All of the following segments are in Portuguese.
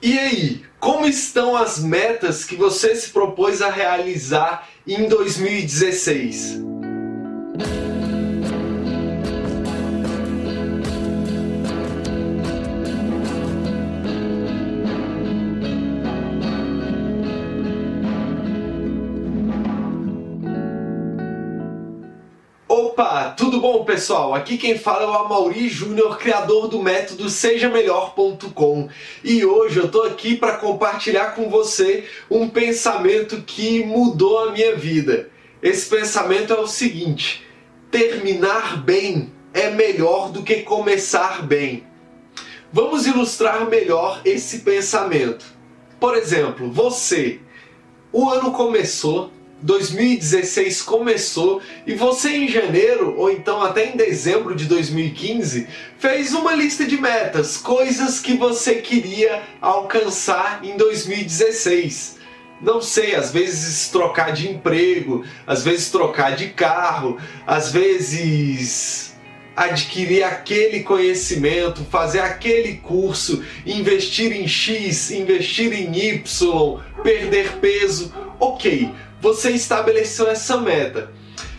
E aí, como estão as metas que você se propôs a realizar em 2016? Opa, tudo bom pessoal? Aqui quem fala é o Amauri Júnior, criador do método sejamelhor.com e hoje eu tô aqui para compartilhar com você um pensamento que mudou a minha vida. Esse pensamento é o seguinte: terminar bem é melhor do que começar bem. Vamos ilustrar melhor esse pensamento. Por exemplo, você, o ano começou 2016 começou e você em janeiro ou então até em dezembro de 2015 fez uma lista de metas, coisas que você queria alcançar em 2016. Não sei, às vezes trocar de emprego, às vezes trocar de carro, às vezes adquirir aquele conhecimento, fazer aquele curso, investir em X, investir em Y, perder peso. Ok, você estabeleceu essa meta.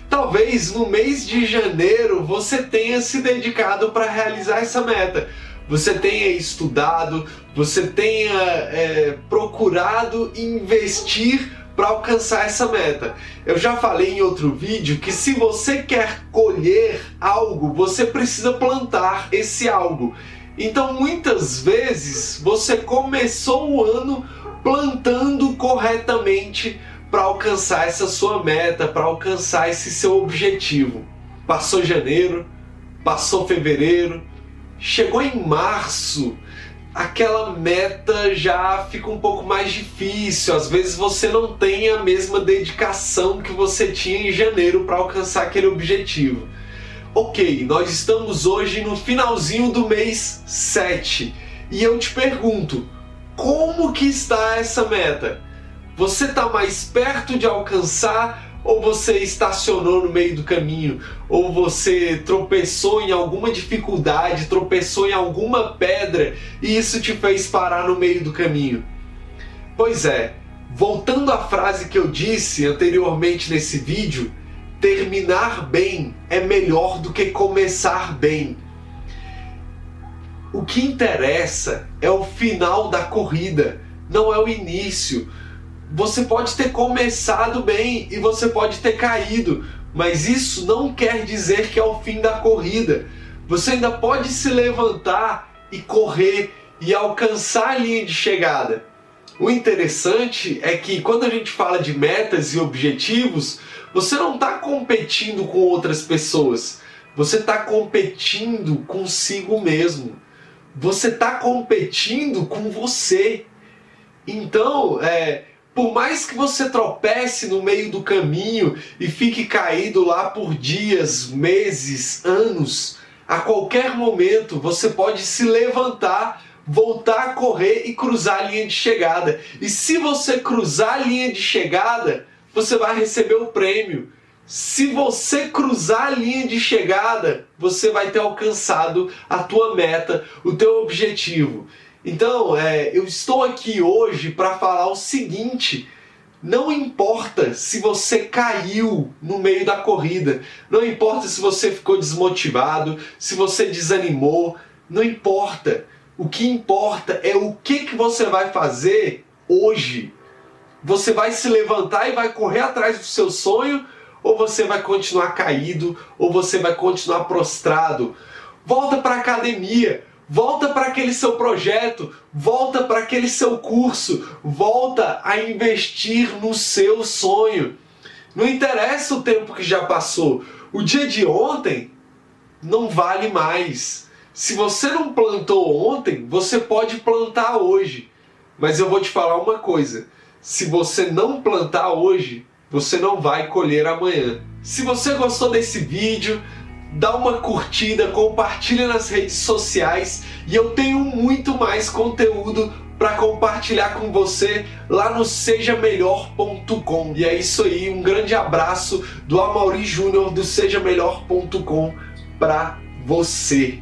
Talvez no mês de janeiro você tenha se dedicado para realizar essa meta. Você tenha estudado, você tenha é, procurado investir para alcançar essa meta. Eu já falei em outro vídeo que se você quer colher algo, você precisa plantar esse algo. Então muitas vezes você começou o ano plantando corretamente para alcançar essa sua meta, para alcançar esse seu objetivo. Passou janeiro, passou fevereiro, chegou em março, aquela meta já fica um pouco mais difícil. Às vezes você não tem a mesma dedicação que você tinha em janeiro para alcançar aquele objetivo. Ok, nós estamos hoje no finalzinho do mês 7 e eu te pergunto, como que está essa meta? Você está mais perto de alcançar ou você estacionou no meio do caminho, ou você tropeçou em alguma dificuldade, tropeçou em alguma pedra e isso te fez parar no meio do caminho. Pois é, voltando à frase que eu disse anteriormente nesse vídeo, terminar bem é melhor do que começar bem. O que interessa é o final da corrida, não é o início você pode ter começado bem e você pode ter caído, mas isso não quer dizer que é o fim da corrida. Você ainda pode se levantar e correr e alcançar a linha de chegada. O interessante é que quando a gente fala de metas e objetivos, você não está competindo com outras pessoas, você está competindo consigo mesmo. Você está competindo com você. Então, é, por mais que você tropece no meio do caminho e fique caído lá por dias, meses, anos, a qualquer momento você pode se levantar, voltar a correr e cruzar a linha de chegada. E se você cruzar a linha de chegada, você vai receber o prêmio. Se você cruzar a linha de chegada, você vai ter alcançado a tua meta, o teu objetivo. Então, é, eu estou aqui hoje para falar o seguinte: não importa se você caiu no meio da corrida, não importa se você ficou desmotivado, se você desanimou, não importa. O que importa é o que, que você vai fazer hoje. Você vai se levantar e vai correr atrás do seu sonho, ou você vai continuar caído, ou você vai continuar prostrado. Volta para a academia, Volta para aquele seu projeto, volta para aquele seu curso, volta a investir no seu sonho. Não interessa o tempo que já passou, o dia de ontem não vale mais. Se você não plantou ontem, você pode plantar hoje. Mas eu vou te falar uma coisa: se você não plantar hoje, você não vai colher amanhã. Se você gostou desse vídeo, dá uma curtida, compartilha nas redes sociais e eu tenho muito mais conteúdo para compartilhar com você lá no sejamelhor.com. E é isso aí, um grande abraço do Amauri Júnior do sejamelhor.com para você.